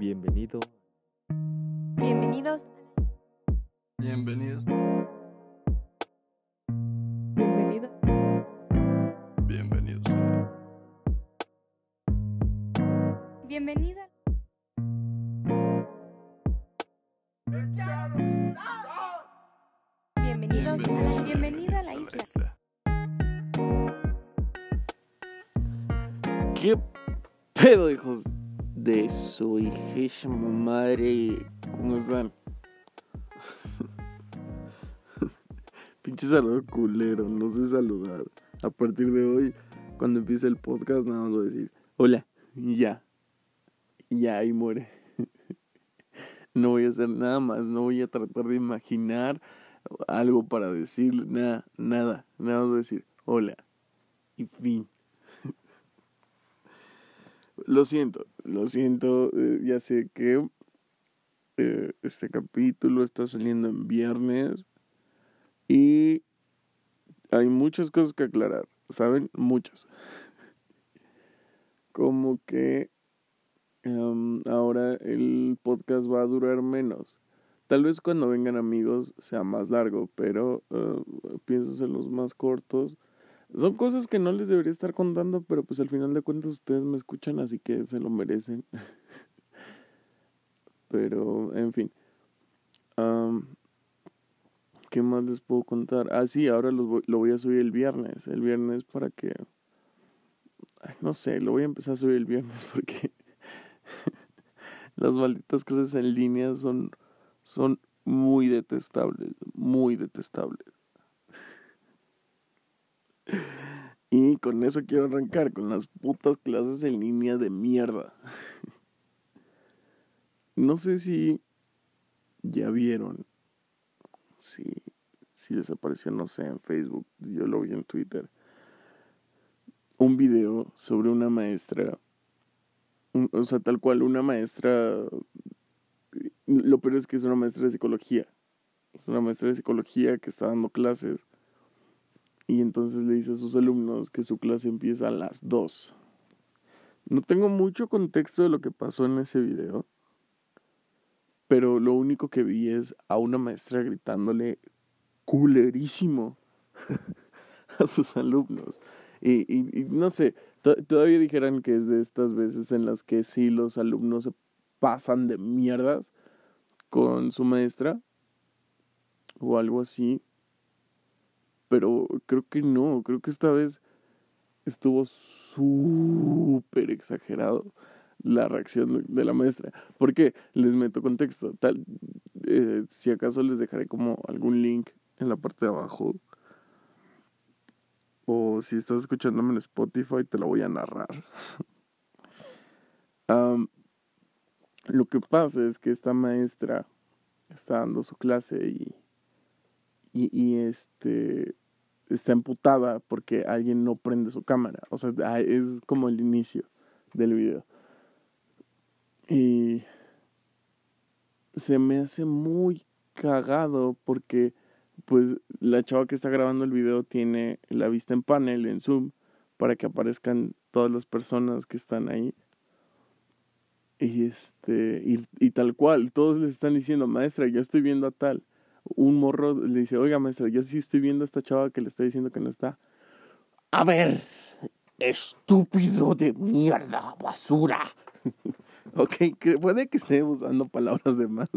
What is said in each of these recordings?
Bienvenido. Bienvenidos. Bienvenidos. Bienvenido. Bienvenidos. Bienvenida. Bienvenidos. Bienvenida a la isla. ¿Qué pedo, hijos de su hijísima madre? ¿Cómo están? Pinche saludo culero, no sé saludar. A partir de hoy, cuando empiece el podcast, nada más voy a decir hola y ya. Y ya ahí muere. No voy a hacer nada más, no voy a tratar de imaginar algo para decir, nada, nada. Nada más voy a decir hola y fin. Lo siento, lo siento, eh, ya sé que eh, este capítulo está saliendo en viernes y hay muchas cosas que aclarar, ¿saben? Muchas. Como que em, ahora el podcast va a durar menos. Tal vez cuando vengan amigos sea más largo, pero eh, pienso hacerlos más cortos. Son cosas que no les debería estar contando, pero pues al final de cuentas ustedes me escuchan, así que se lo merecen. pero, en fin. Am, ¿Qué más les puedo contar? Ah, sí, ahora los voy- lo voy a subir el viernes. El viernes para que... No sé, lo voy a empezar a subir el viernes porque... las malditas cosas en línea son, son muy detestables, muy detestables. Y con eso quiero arrancar, con las putas clases en línea de mierda. No sé si ya vieron, si, si les apareció, no sé, en Facebook, yo lo vi en Twitter, un video sobre una maestra, o sea, tal cual, una maestra, lo peor es que es una maestra de psicología, es una maestra de psicología que está dando clases y entonces le dice a sus alumnos que su clase empieza a las 2. No tengo mucho contexto de lo que pasó en ese video, pero lo único que vi es a una maestra gritándole culerísimo a sus alumnos. Y, y- no sé, to- todavía dijeran que es de estas veces en las que sí los alumnos se pasan de mierdas con su maestra o algo así pero creo que no, creo que esta vez estuvo súper exagerado la reacción de- la maestra. Porque les meto contexto, tal, eh, si acaso les dejaré como algún link en la parte de abajo. O si estás escuchándome en Spotify, te lo voy a narrar. Lo que pasa es que esta maestra está dando su clase y, y este está emputada porque alguien no prende su cámara. O sea, es como el inicio del video. Y se me hace muy cagado porque pues la chava que está grabando el video tiene la vista en panel, en Zoom, para que aparezcan todas las personas que están ahí. Y este, y, y tal cual, todos le están diciendo, maestra, yo estoy viendo a tal un morro le dice, oiga maestra, yo sí estoy viendo a esta chava que le está diciendo que no está. A ver, estúpido de mierda, basura. ok, que puede que estemos usando palabras de más.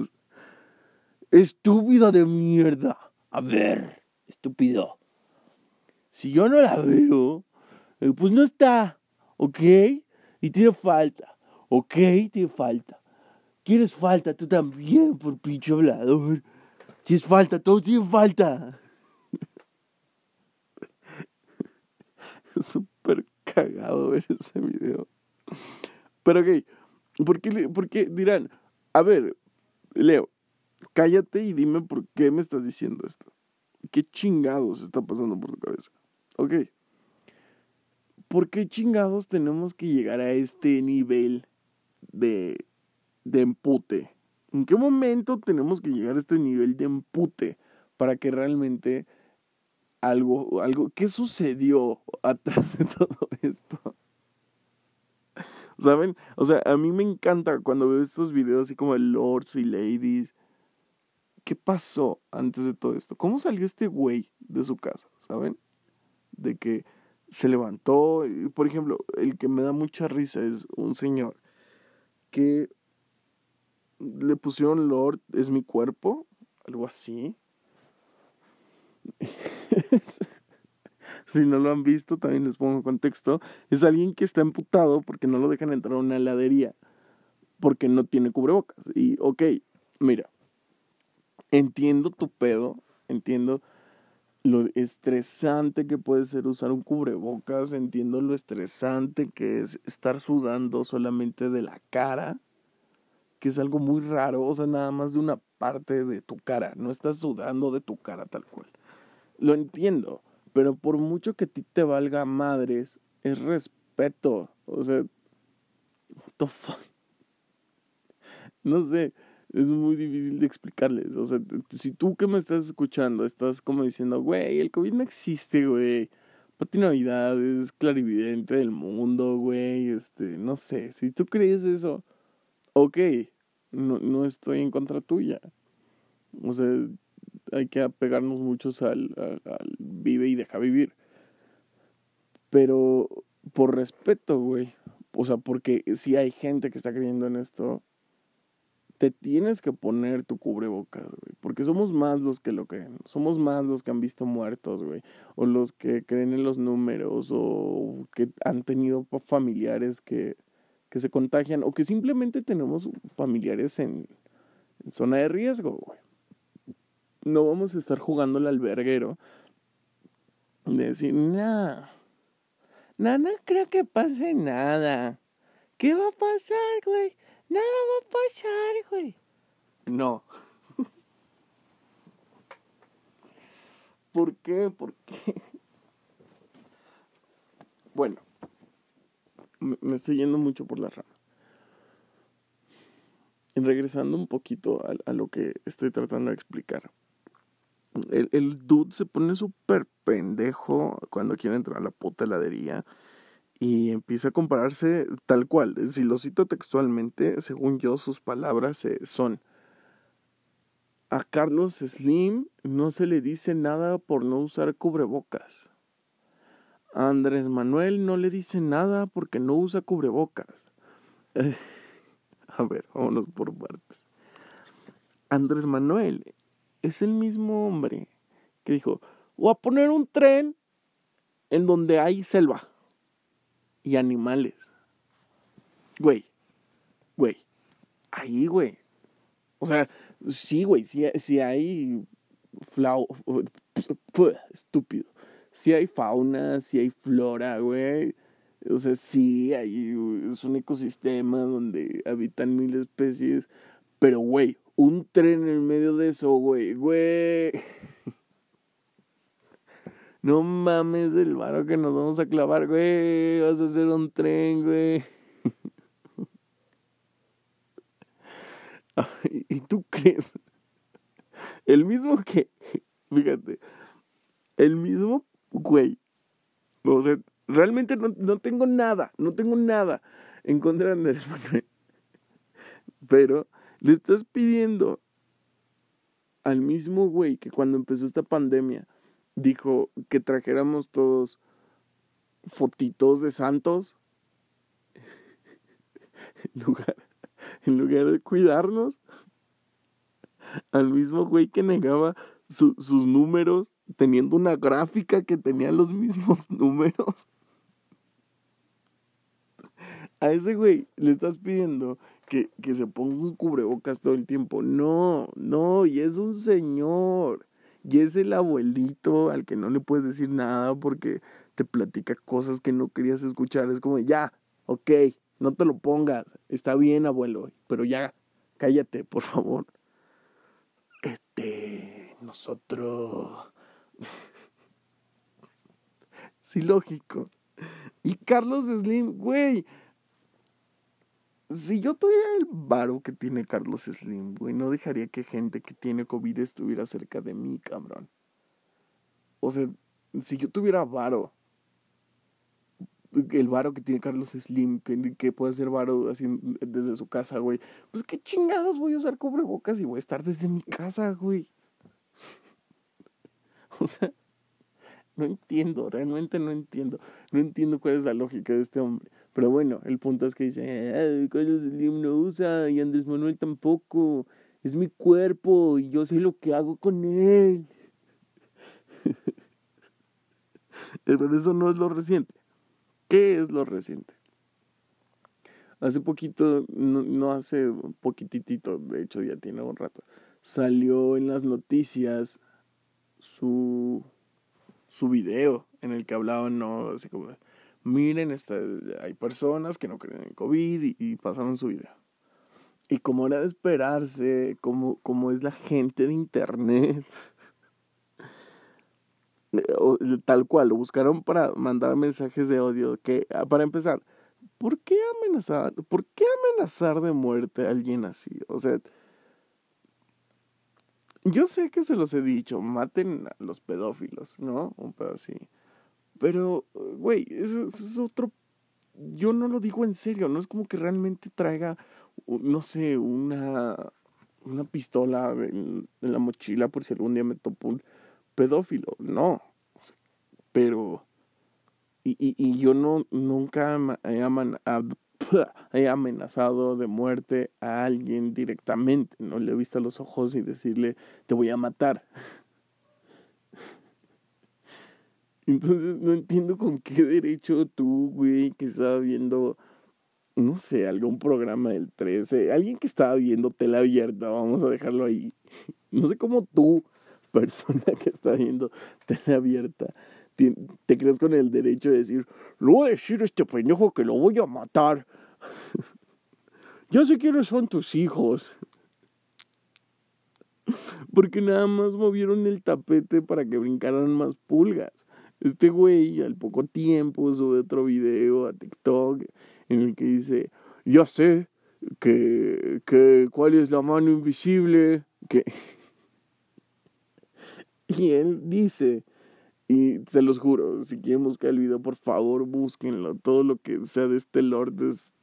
Estúpido de mierda. A ver, estúpido. Si yo no la veo, eh, pues no está, ¿ok? Y tiene falta, ¿ok? Tiene falta. ¿Quieres falta tú también por pinche hablador? Si es falta, todos tienen falta. Es súper cagado ver ese video. Pero ok, ¿por qué, por qué dirán? A ver, Leo, cállate y dime por qué me estás diciendo esto. ¿Qué chingados está pasando por tu cabeza? Ok. ¿Por qué chingados tenemos que llegar a este nivel de, de empute? ¿En qué momento tenemos que llegar a este nivel de empute para que realmente algo, algo, qué sucedió atrás de todo esto? ¿Saben? O sea, a mí me encanta cuando veo estos videos así como de lords y ladies. ¿Qué pasó antes de todo esto? ¿Cómo salió este güey de su casa? ¿Saben? De que se levantó. Por ejemplo, el que me da mucha risa es un señor que le pusieron Lord es mi cuerpo, algo así. si no lo han visto, también les pongo contexto. Es alguien que está emputado porque no lo dejan entrar a una heladería porque no tiene cubrebocas. Y, ok, mira, entiendo tu pedo, entiendo lo estresante que puede ser usar un cubrebocas, entiendo lo estresante que es estar sudando solamente de la cara, que es algo muy raro, o sea, nada más de una parte de tu cara, no estás sudando de tu cara tal cual. Lo entiendo, pero por mucho que a ti te valga madres, es respeto, o sea, what the fuck? No sé, es muy difícil de explicarles. O sea, si tú que me estás escuchando estás como diciendo, güey, el COVID no existe, güey. Pati Navidad es clarividente del mundo, güey. Este, no sé, si tú crees eso, ok, no, no estoy en contra tuya. O sea, hay que apegarnos muchos al, al vive y deja vivir. Pero por respeto, güey. O sea, porque si hay gente que está creyendo en esto, te tienes que poner tu cubrebocas, güey. Porque somos más los que lo creen. Somos más los que han visto muertos, güey. O los que creen en los números. O que han tenido familiares que, que se contagian. O que simplemente tenemos familiares en, zona de riesgo, güey. No vamos a estar jugando al alberguero. De decir, nada. Nada, no creo que pase nada. ¿Qué va a pasar, güey? Nada va a pasar, güey. No. ¿Por qué? ¿Por qué? Bueno, me estoy yendo mucho por la rama. regresando un poquito a, a, lo que estoy tratando de explicar. El, el dude se pone súper pendejo cuando quiere entrar a la puta heladería y empieza a compararse tal cual. Si lo cito textualmente, según yo, sus palabras eh, son, a Carlos Slim no se le dice nada por no usar cubrebocas. Andrés Manuel no le dice nada porque no usa cubrebocas. a ver, vámonos por partes. Andrés Manuel es el mismo hombre que dijo, voy a poner un tren en donde hay selva y animales. Güey, güey, ahí, güey. O sea, sí, güey, sí, sí hay flau... estúpido. Sí hay fauna, sí hay flora, güey. O sea, sí, hay, es un ecosistema donde habitan mil especies. Pero, güey, un tren en medio de eso, güey, güey. No mames el varo que nos vamos a clavar, güey. Vas a hacer un tren, güey. ¿Y tú crees? El mismo que, fíjate, el mismo güey. O sea, realmente no, no tengo nada, no tengo nada en contra de Andrés Manuel. Pero le estás pidiendo al mismo güey que cuando empezó esta pandemia dijo que trajéramos todos fotitos de santos en lugar, en lugar de cuidarnos al mismo güey que negaba sus números teniendo una gráfica que tenía los mismos números a ese güey le estás pidiendo que, que se ponga un cubrebocas todo el tiempo no, no, y es un señor y es el abuelito al que no le puedes decir nada porque te platica cosas que no querías escuchar. Es como, ya, ok, no te lo pongas. Está bien, abuelo, pero ya, cállate, por favor. Este, nosotros... sí, lógico. Y Carlos Slim, güey, si yo tuviera el varo que tiene Carlos Slim, güey, no dejaría que gente que tiene COVID estuviera cerca de mí, cabrón. O sea, si yo tuviera varo, el varo que tiene Carlos Slim, que, puede hacer varo así desde su casa, güey. Pues qué chingados voy a usar cubrebocas y voy a estar desde mi casa, güey. no entiendo, realmente no entiendo. No entiendo cuál es la lógica de este hombre. Pero bueno, el punto es que dice, Carlos Slim no usa y Andrés Manuel tampoco. Es mi cuerpo y yo sé lo que hago con él. Pero eso no es lo reciente. ¿Qué es lo reciente? Hace poquito, no, no hace poquitito, de hecho ya tiene un rato, salió en las noticias su, su video en el que hablaban, no, así como, miren, esta, hay personas que no creen en COVID y, pasaron su video. Y como era de esperarse, como, como es la gente de internet, tal cual, lo buscaron para mandar mensajes de odio, que ah, para empezar, ¿por qué amenazar, por qué amenazar de muerte a alguien así? O sea, yo sé que se los he dicho, maten a los pedófilos, ¿no? Un pedo así. Pero, güey, eso, es otro... Yo no lo digo en serio, no es como que realmente traiga, no sé, una, una pistola en, la mochila por si algún día me topo un pedófilo, no. Pero, y, y, y yo no, nunca he, he amenazado de muerte a alguien directamente, no le he visto a los ojos y decirle, te voy a matar. Entonces no entiendo con qué derecho tú, güey, que estaba viendo, no sé, algún programa del 13, alguien que estaba viendo tela abierta, vamos a dejarlo ahí. No sé cómo tú, persona que está viendo tele abierta, te, crees con el derecho de decir, le voy a decir a este pendejo que lo voy a matar. Yo sé quiénes son tus hijos. Porque nada más movieron el tapete para que brincaran más pulgas. Este güey al poco tiempo sube otro video a TikTok en el que dice, ya sé que, que cuál es la mano invisible, que... Y él dice, y se los juro, si quieren buscar el video, por favor, búsquenlo. Todo lo que sea de este Lord es,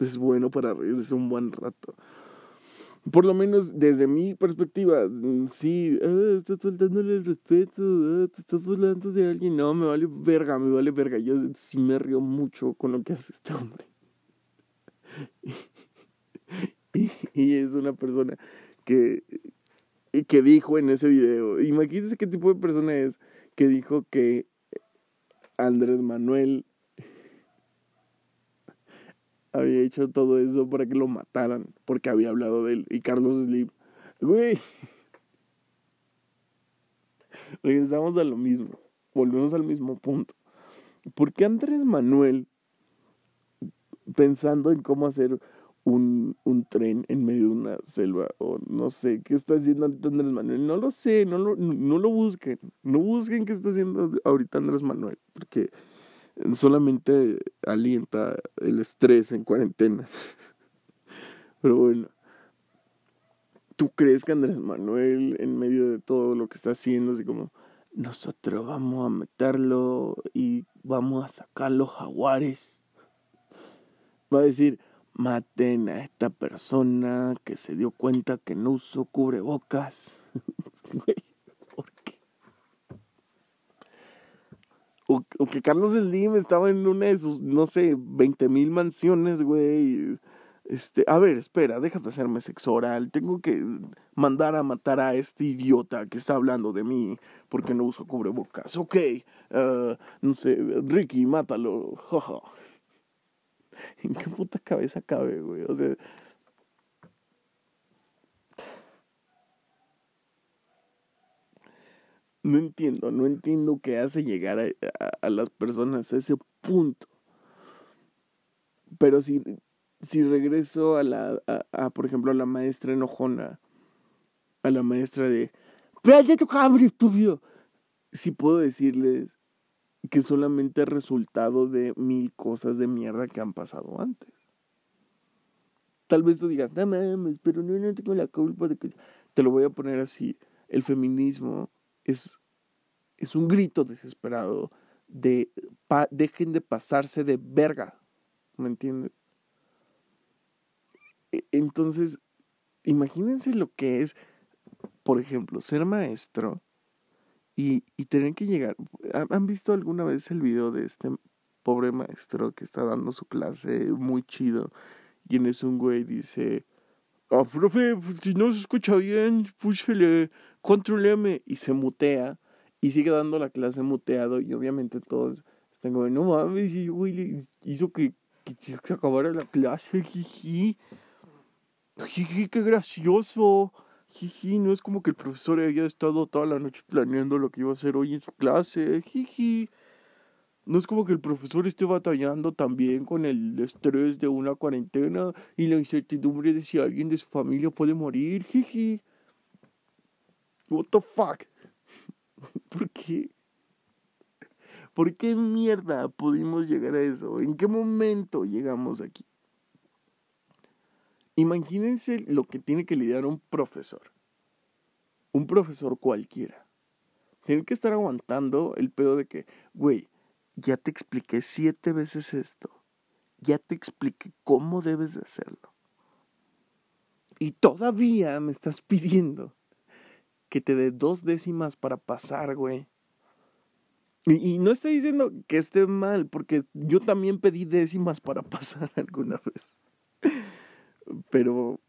es bueno para reírse un buen rato. Por lo menos desde mi perspectiva, mm, sí, ah, estás faltándole el respeto, ah, te estás hablando de alguien. No, me vale verga, me vale verga. Yo sí me río mucho con lo que hace este hombre. y, y es una persona que que dijo en ese video. Imagínense qué tipo de persona es que dijo que Andrés Manuel había hecho todo eso para que lo mataran, porque había hablado de él. Y Carlos Slim, güey. Regresamos a lo mismo, volvemos al mismo punto. ¿Por qué Andrés Manuel, pensando en cómo hacer un, un, tren en medio de una selva o no sé qué está haciendo ahorita Andrés Manuel. No lo sé, no lo, no lo busquen. No busquen qué está haciendo ahorita Andrés Manuel, porque solamente alienta el estrés en cuarentena. Pero bueno, ¿tú crees que Andrés Manuel en medio de todo lo que está haciendo, así como nosotros vamos a meterlo y vamos a sacar los jaguares? Va a decir, maten a esta persona que se dio cuenta que no usó cubrebocas. ¿por qué? O, que Carlos Slim estaba en una de sus, no sé, 20 mil mansiones, güey. Este, a ver, espera, déjate hacerme sexo oral. Tengo que mandar a matar a este idiota que está hablando de mí porque no uso cubrebocas. Ok, uh, no sé, Ricky, mátalo. ¿En qué puta cabeza cabe, güey? O sea. No entiendo, no entiendo qué hace llegar a, a, las personas a ese punto. Pero si, si regreso a la, a, a, por ejemplo, a la maestra enojona, a la maestra de, ¡Cállate tu cabrón, estúpido! Si puedo decirles, que solamente es resultado de mil cosas de mierda que han pasado antes. Tal vez tú digas, no mames, pero no, no tengo la culpa de que... Te lo voy a poner así. El feminismo es, es un grito desesperado de dejen de pasarse de verga. ¿Me entiendes? E, entonces, imagínense lo que es, por ejemplo, ser maestro y, y que llegar. ¿Han visto alguna vez el video de este pobre maestro que está dando su clase muy chido? Y en eso un güey dice, oh, profe, pues, si no se escucha bien, púchele control M y se mutea y sigue dando la clase muteado y obviamente todos están como, no mames, y güey hizo que, que, que acabara la clase, jiji, jiji, qué gracioso. Jiji, no es como que el profesor haya estado toda la noche planeando lo que iba a hacer hoy en su clase. Jiji. No es como que el profesor esté batallando también con el estrés de una cuarentena y la incertidumbre de si alguien de su familia puede morir. Jiji. What the fuck? ¿Por qué? ¿Por qué mierda pudimos llegar a eso? ¿En qué momento llegamos aquí? Imagínense lo que tiene que lidiar un profesor. Un profesor cualquiera. Tiene que estar aguantando el pedo de que, güey, ya te expliqué siete veces esto. Ya te expliqué cómo debes de hacerlo. Y todavía me estás pidiendo que te dé dos décimas para pasar, güey. Y, no estoy diciendo que esté mal, porque yo también pedí décimas para pasar alguna vez. Pero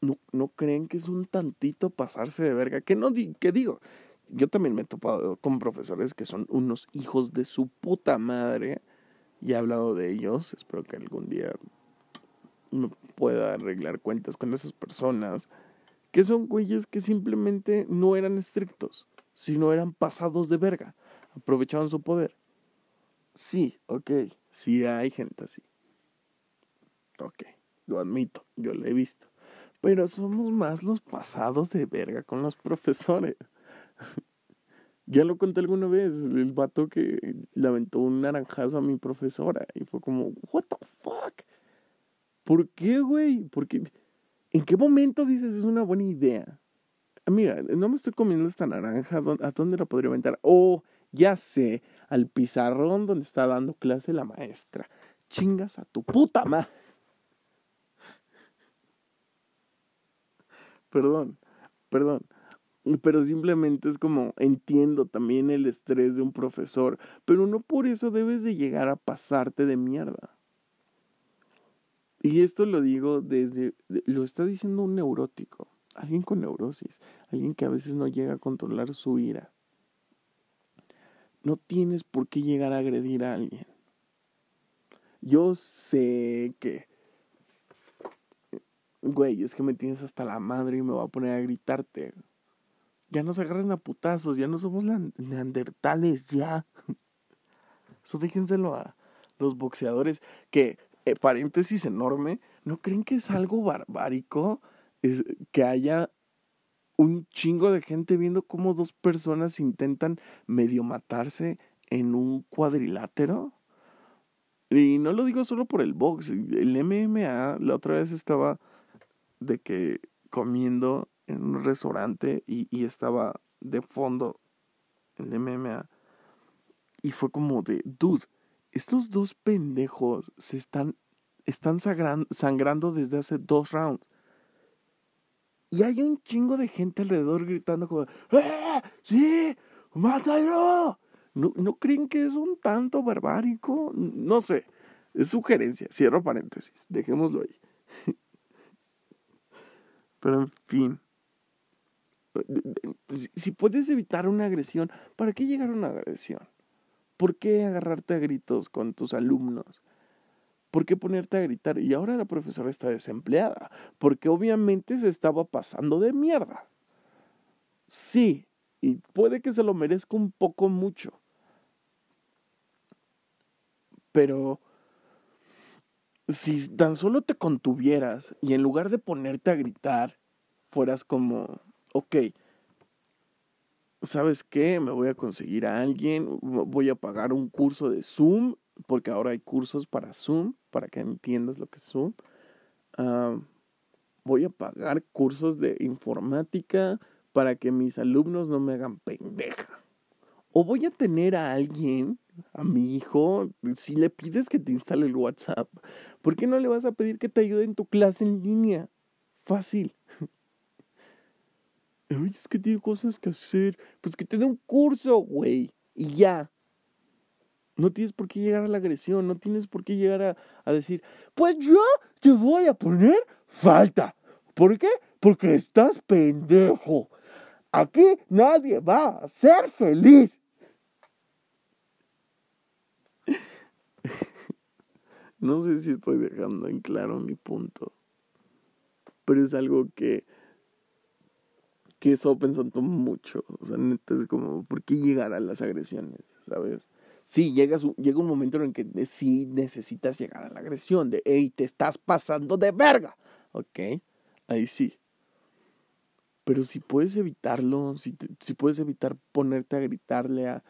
no, no creen que es un tantito pasarse de verga. Que no que digo, yo también me he topado con profesores que son unos hijos de su puta madre. Y he hablado de ellos. Espero que algún día me pueda arreglar cuentas con esas personas. Que son güeyes que simplemente no eran estrictos, sino eran pasados de verga. Aprovechaban su poder. Sí, ok. Sí hay gente así. Ok, lo admito, yo lo he visto. Pero somos más los pasados de verga con los profesores. ya lo conté alguna vez, el vato que le aventó un naranjazo a mi profesora y fue como, what the fuck? ¿Por qué, güey? Porque, ¿en qué momento dices es una buena idea? Ah, mira, no me estoy comiendo esta naranja, ¿a dónde la podría aventar? Oh, ya sé, al pizarrón donde está dando clase la maestra. Chingas a tu puta madre. Perdón, perdón. Pero simplemente es como entiendo también el estrés de un profesor, pero no por eso debes de llegar a pasarte de mierda. Y esto lo digo desde, lo está diciendo un neurótico, alguien con neurosis, alguien que a veces no llega a controlar su ira. No tienes por qué llegar a agredir a alguien. Yo sé que güey, es que me tienes hasta la madre y me voy a poner a gritarte. Ya no se agarran a putazos, ya no somos neandertales, ya. Eso déjenselo a los boxeadores, que, eh, paréntesis enorme, ¿no creen que es algo barbárico es que haya un chingo de gente viendo cómo dos personas intentan medio matarse en un cuadrilátero? Y no lo digo solo por el box, el MMA la otra vez estaba de que comiendo en un restaurante y, estaba de fondo el MMA. Y fue como de, dude, estos dos pendejos se están, están sangrando desde hace dos rounds. Y hay un chingo de gente alrededor gritando como, ¡Eh! ¡Sí! ¡Mátalo! ¿No, ¿No creen que es un tanto barbárico? No sé. Es sugerencia. Cierro paréntesis. Dejémoslo ahí. Pero en fin. Si puedes evitar una agresión, ¿para qué llegar a una agresión? ¿Por qué agarrarte a gritos con tus alumnos? ¿Por qué ponerte a gritar? Y ahora la profesora está desempleada, porque obviamente se estaba pasando de mierda. Sí, y puede que se lo merezca un poco mucho. Pero si tan solo te contuvieras y en lugar de ponerte a gritar, fueras como, ok, ¿sabes qué? Me voy a conseguir a alguien, voy a pagar un curso de Zoom, porque ahora hay cursos para Zoom, para que entiendas lo que es Zoom. Ah, voy a pagar cursos de informática para que mis alumnos no me hagan pendeja. o voy a tener a alguien, a mi hijo, si le pides que te instale el WhatsApp, ¿por qué no le vas a pedir que te ayude en tu clase en línea? Fácil. Es que tiene cosas que hacer. Pues que te dé un curso, güey. Y ya. No tienes por qué llegar a la agresión, no tienes por qué llegar a, a decir, pues yo te voy a poner falta. ¿Por qué? Porque estás pendejo. Aquí nadie va a ser feliz. No sé si estoy dejando en claro mi punto, pero es algo que que he estado pensando mucho. O sea, neta es como, ¿por qué llegar a las agresiones? ¿Sabes? Sí, llegas, llega un momento en el que sí necesitas llegar a la agresión, de, hey, te estás pasando de verga. ¿Ok? Ahí sí. Pero si puedes evitarlo, si, si puedes evitar ponerte a gritarle a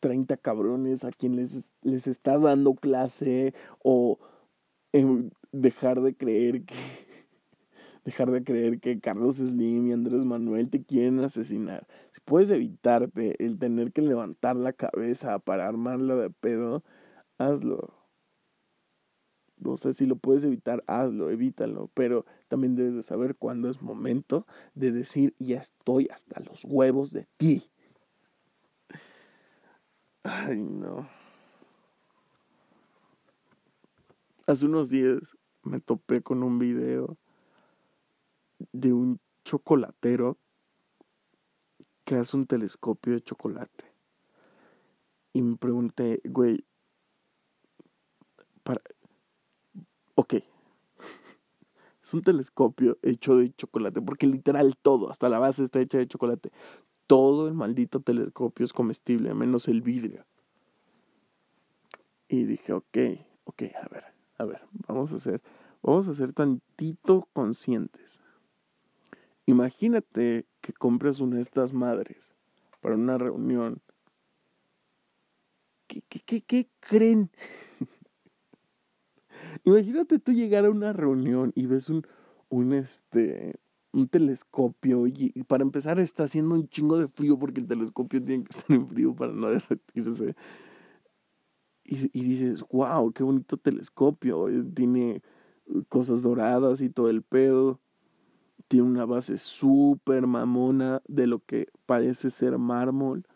30 cabrones a quien les, les estás dando clase o dejar de creer que dejar de creer que Carlos Slim y Andrés Manuel te quieren asesinar. Si puedes evitarte el tener que levantar la cabeza para armarla de pedo, hazlo. No sé si lo puedes evitar, hazlo, evítalo. Pero también debes de saber cuándo es momento de decir, ya estoy hasta los huevos de ti. Ay, no. Hace unos días me topé con un video de un chocolatero que hace un telescopio de chocolate. Y me pregunté, güey, para... Ok. es un telescopio hecho de chocolate, porque literal todo, hasta la base está hecha de chocolate. Todo el maldito telescopio es comestible, menos el vidrio. Y dije, ok, ok, a ver, a ver, vamos a ser, vamos a ser tantito conscientes. Imagínate que compres una de estas madres para una reunión. ¿Qué, qué, qué, creen? Imagínate tú llegar a una reunión y ves un, un, este, un telescopio y, para empezar está haciendo un chingo de frío porque el telescopio tiene que estar en frío para no derretirse. Y, y dices, wow, qué bonito telescopio. Eh, tiene cosas doradas y todo el pedo tiene una base súper mamona de lo que parece ser mármol.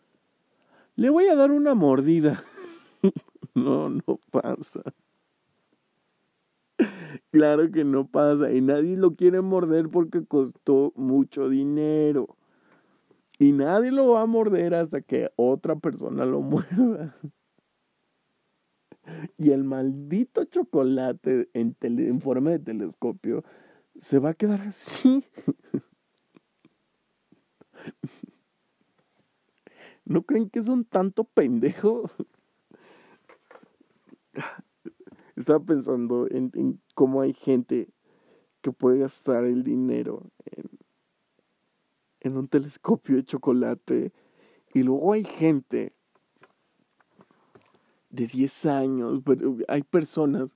Le voy a dar una mordida. no, no pasa. Claro que no pasa. Y nadie lo quiere morder porque costó mucho dinero. Y nadie lo va a morder hasta que otra persona lo muerda. Y el maldito chocolate en, en forma de telescopio se va a quedar así. ¿No creen que es un tanto pendejo? Estaba pensando en, cómo hay gente que puede gastar el dinero en, en un telescopio de chocolate y luego hay gente de 10 años, hay personas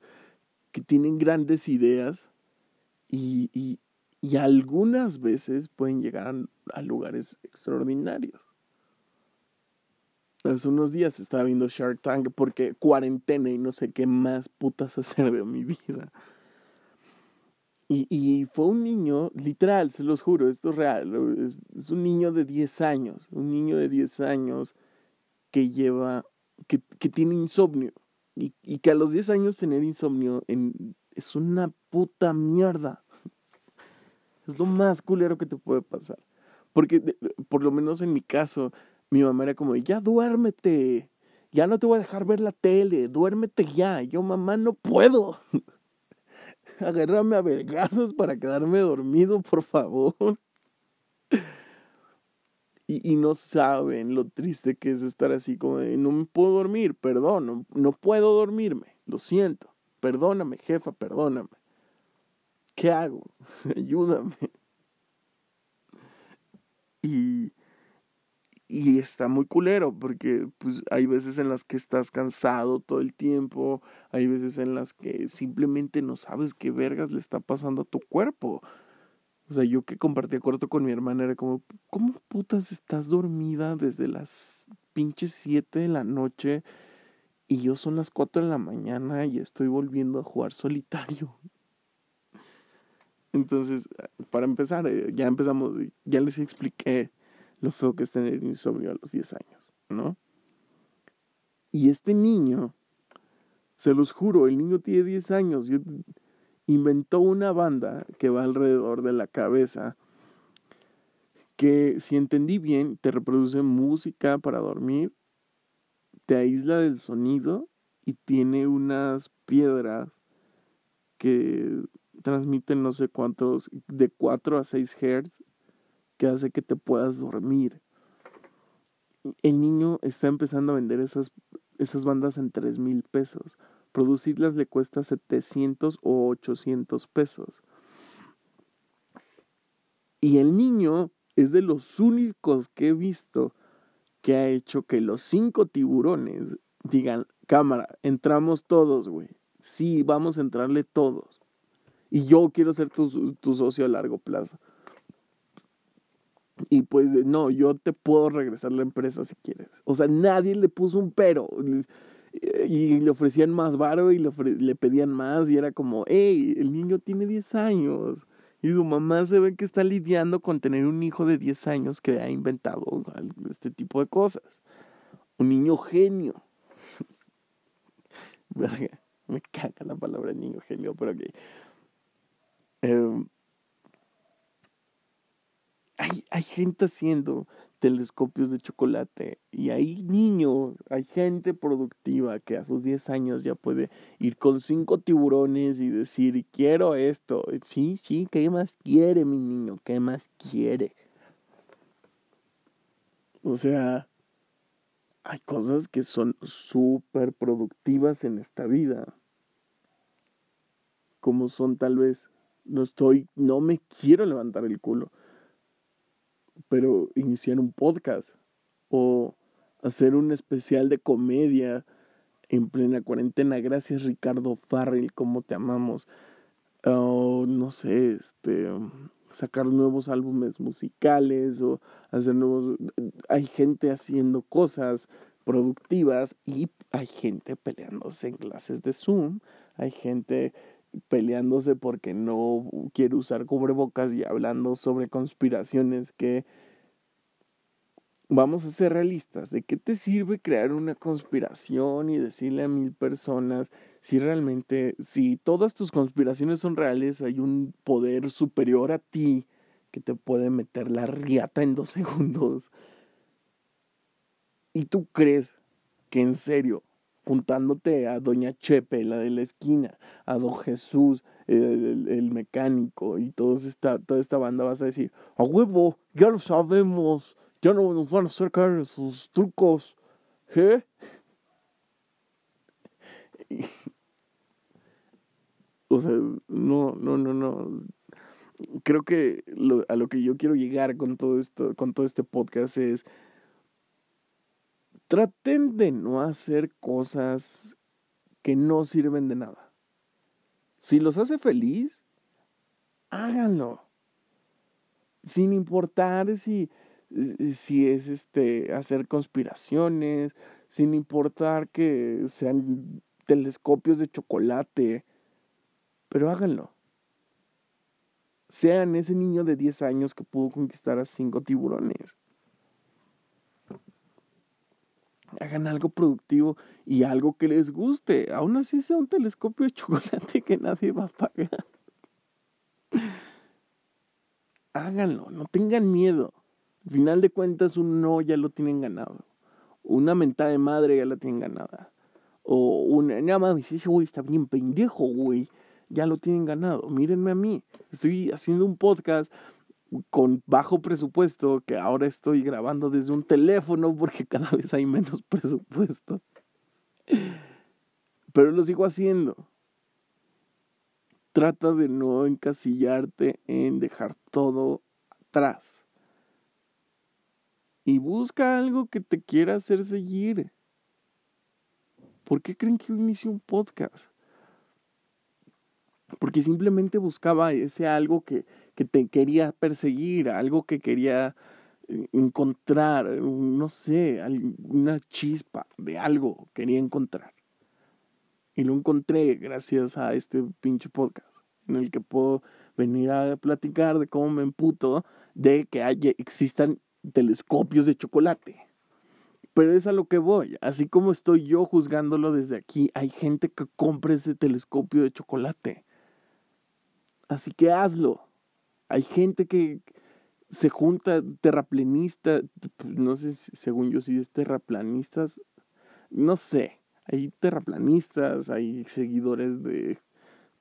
que tienen grandes ideas y, y, y algunas veces pueden llegar a, lugares extraordinarios. Hace unos días estaba viendo Shark Tank porque cuarentena y no sé qué más putas hacer de mi vida. Y, y, fue un niño, literal, se los juro, esto es real, es, es, un niño de 10 años, un niño de 10 años que lleva, que, que tiene insomnio. Y, y, que a los 10 años tener insomnio en, es una puta mierda. Es lo más culero que te puede pasar. Porque, por lo menos en mi caso, mi mamá era como, ya duérmete, ya no te voy a dejar ver la tele, duérmete ya. Yo, mamá, no puedo. Agárrame a vergazos para quedarme dormido, por favor. Y, y, no saben lo triste que es estar así como no me puedo dormir, perdón, no, no puedo dormirme, lo siento. Perdóname, jefa, perdóname. ¿Qué hago? Ayúdame. Y, y está muy culero porque pues hay veces en las que estás cansado todo el tiempo, hay veces en las que simplemente no sabes qué vergas le está pasando a tu cuerpo. O sea, yo que compartía cuarto con mi hermana era como, ¿cómo putas estás dormida desde las pinches 7 de la noche y yo son las 4 de la mañana y estoy volviendo a jugar solitario? Entonces, para empezar, eh, ya empezamos, ya les expliqué lo feo que es tener insomnio a los 10 años, ¿no? Y este niño, se los juro, el niño tiene 10 años, inventó una banda que va alrededor de la cabeza, que si entendí bien, te reproduce música para dormir, te aísla del sonido y tiene unas piedras que transmiten no sé cuántos, de 4 a 6 Hz, que hace que te puedas dormir. El niño está empezando a vender esas, esas bandas en 3 mil pesos. Producirlas le cuesta 700 o 800 pesos. Y el niño es de los únicos que he visto que ha hecho que los cinco tiburones digan, cámara, entramos todos, güey. Sí, vamos a entrarle todos. Y yo quiero ser tu, tu socio a largo plazo. Y pues no, yo te puedo regresar la empresa si quieres. O sea, nadie le puso un pero. Y le ofrecían más varo y le, le pedían más y era como, hey, el niño tiene 10 años. Y su mamá se ve que está lidiando con tener un hijo de 10 años que ha inventado este tipo de cosas. Un niño genio. me caga la palabra niño genio, pero ok. Em, hay, gente haciendo telescopios de chocolate y hay niños, hay gente productiva que a sus 10 años ya puede ir con cinco tiburones y decir, quiero esto. Sí, sí, ¿qué más quiere mi niño? ¿Qué más quiere? O sea, hay cosas que son súper productivas en esta vida. Como son tal vez, no estoy, no me quiero levantar el culo pero iniciar un podcast o hacer un especial de comedia en plena cuarentena. Gracias Ricardo Farrell, como te amamos. O no sé, este sacar nuevos álbumes musicales o hacer nuevos hay gente haciendo cosas productivas y hay gente peleándose en clases de Zoom, hay gente peleándose porque no quiere usar cubrebocas y hablando sobre conspiraciones que vamos a ser realistas. ¿De qué te sirve crear una conspiración y decirle a mil personas si realmente, si todas tus conspiraciones son reales, hay un poder superior a ti que te puede meter la riata en dos segundos? ¿Y tú crees que en serio juntándote a Doña Chepe, la de la esquina, a Don Jesús, el, mecánico y toda esta, toda esta banda, vas a decir, a huevo, ya lo sabemos, ya no nos van a hacer caer esos trucos, ¿eh? o sea, no, no, no, no. Creo que a lo que yo quiero llegar con todo esto, con todo este podcast es Traten de no hacer cosas que no sirven de nada. Si los hace feliz, háganlo. Sin importar si, si es este hacer conspiraciones, sin importar que sean telescopios de chocolate, pero háganlo. Sean ese niño de 10 años que pudo conquistar a cinco tiburones hagan algo productivo y algo que les guste. Aún así sea un telescopio de chocolate que nadie va a pagar. Háganlo, no tengan miedo. Al final de cuentas, un no ya lo tienen ganado. Una mentada de madre ya la tienen ganada. O una, nada más, ese güey está bien pendejo, güey. Ya lo tienen ganado. Mírenme a mí. Estoy haciendo un podcast con bajo presupuesto que ahora estoy grabando desde un teléfono porque cada vez hay menos presupuesto. Pero lo sigo haciendo. Trata de no encasillarte en dejar todo atrás. Y busca algo que te quiera hacer seguir. ¿Por qué creen que yo inicié un podcast? Porque simplemente buscaba ese algo que, que te quería perseguir, algo que quería eh, encontrar, no sé, una chispa de algo quería encontrar. Y lo encontré gracias a este pinche podcast, en el que puedo venir a platicar de cómo me emputo de que haya, existan telescopios de chocolate. Pero es a lo que voy. Así como estoy yo juzgándolo desde aquí, hay gente que compra ese telescopio de chocolate. Así que hazlo. Hay gente que se junta terraplanista, no sé, según yo si es terraplanistas, no sé. Hay terraplanistas, hay seguidores de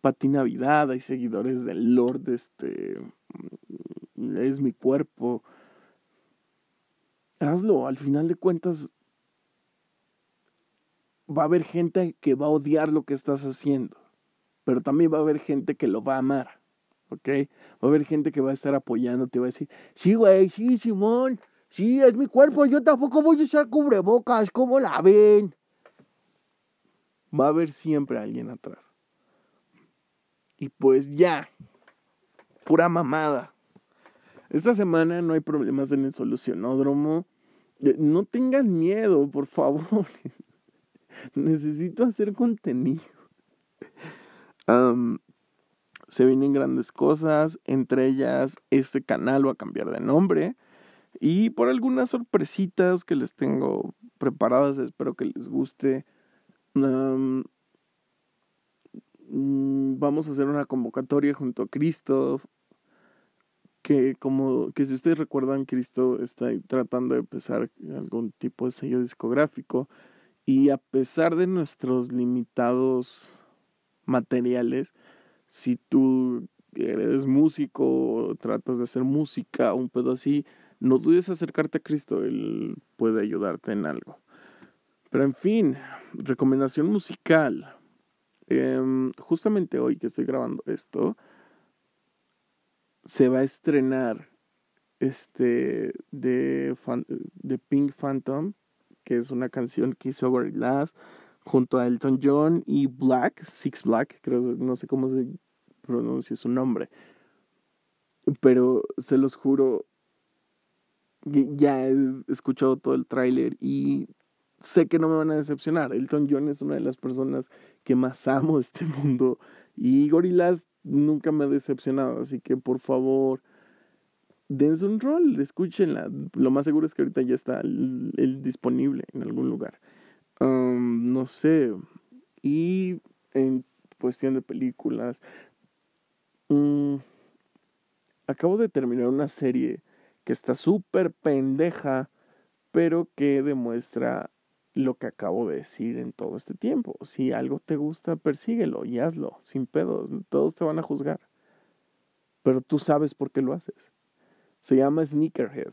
Pati Navidad, hay seguidores del Lord, este, es mi cuerpo. Hazlo, al final de cuentas va a haber gente que va a odiar lo que estás haciendo, pero también va a haber gente que lo va a amar, ¿ok? Va a haber gente que va a estar apoyándote, va a decir, sí, güey, sí, Simón, sí, es mi cuerpo, yo tampoco voy a usar cubrebocas, ¿cómo la ven? Va a haber siempre alguien atrás. Y pues ya, pura mamada. Esta semana no hay problemas en el solucionódromo. Eh, no tengan miedo, por favor. Necesito hacer contenido. se vienen grandes cosas, entre ellas este canal va a cambiar de nombre y por algunas sorpresitas que les tengo preparadas, espero que les guste. Mm, vamos a hacer una convocatoria junto a Cristo que como que si ustedes recuerdan Cristo está tratando de empezar algún tipo de sello discográfico y a pesar de nuestros limitados materiales si tú eres músico tratas de hacer música un pedo así no dudes acercarte a Cristo él puede ayudarte en algo. Pero en fin recomendación musical. Em, justamente hoy que estoy grabando esto se va a estrenar este de, de Pink Phantom, que es una canción que hizo Gorillaz junto a Elton John y Black, Six Black, creo, no sé cómo se pronuncia su nombre. Pero se los juro, ya he escuchado todo el tráiler y sé que no me van a decepcionar. Elton John es una de las personas que más amo de este mundo y Gorillaz nunca me ha decepcionado, así que por favor, dense un rol, escúchenla. Lo más seguro es que ahorita ya está el, disponible en algún lugar. No sé. Y en cuestión de películas, mm, acabo de terminar una serie que está súper pendeja, pero que demuestra lo que acabo de decir en todo este tiempo. Si algo te gusta, persíguelo y hazlo, sin pedos. Todos te van a juzgar. Pero tú sabes por qué lo haces. Se llama Sneakerhead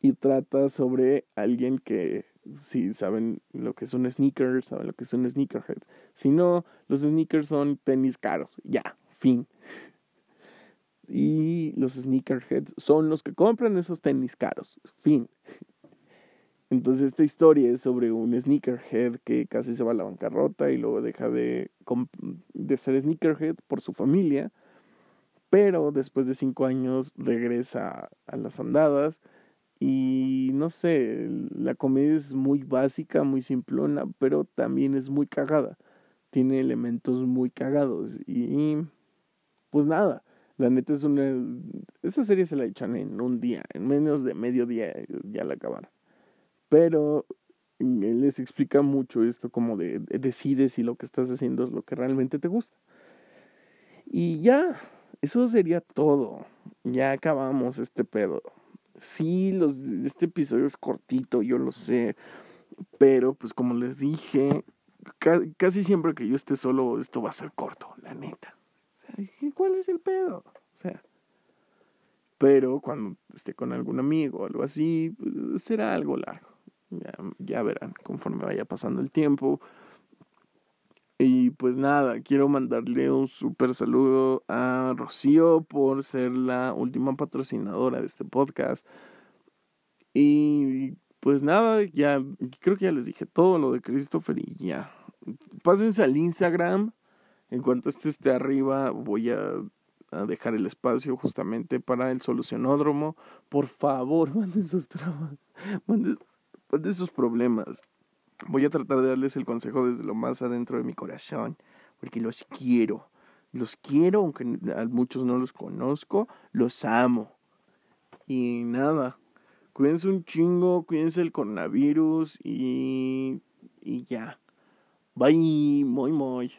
y trata sobre alguien que, si saben lo que es un sneaker, saben lo que es un. Si no, los sneakers son tenis caros. Ya, fin. Y los sneakerheads son los que compran esos tenis caros. Fin. Entonces esta historia es sobre un sneakerhead que casi se va a la bancarrota y luego deja de, de ser sneakerhead por su familia, pero después de cinco años regresa a las andadas y no sé, la comedia es muy básica, muy simplona, pero también es muy cagada, tiene elementos muy cagados y pues nada. La neta es una... Esa serie se la echan en un día, en menos de medio día ya la acabaron pero él les explica mucho esto como de, decides si lo que estás haciendo es lo que realmente te gusta. Y ya, eso sería todo. Ya acabamos este pedo. Sí, los, este episodio es cortito, yo lo sé. Pero pues como les dije, casi siempre que yo esté solo, esto va a ser corto, la neta. O sea, ¿cuál es el pedo? O sea, pero cuando esté con algún amigo o algo así, pues, será algo largo. Ya, verán conforme vaya pasando el tiempo. Y pues nada, quiero mandarle un súper saludo a Rocío por ser la última patrocinadora de este podcast. Y pues nada, ya creo que ya les dije todo lo de Christopher y ya. Pásense al Instagram, En cuanto esto esté arriba, voy a, dejar el espacio justamente para el solucionódromo. Por favor, manden sus trabas, manden, manden sus problemas. Voy a tratar de darles el consejo desde lo más adentro de mi corazón, porque los quiero. Los quiero, aunque a muchos no los conozco, los amo. Y nada, cuídense un chingo, cuídense el coronavirus y, y ya. Bye, muy, muy.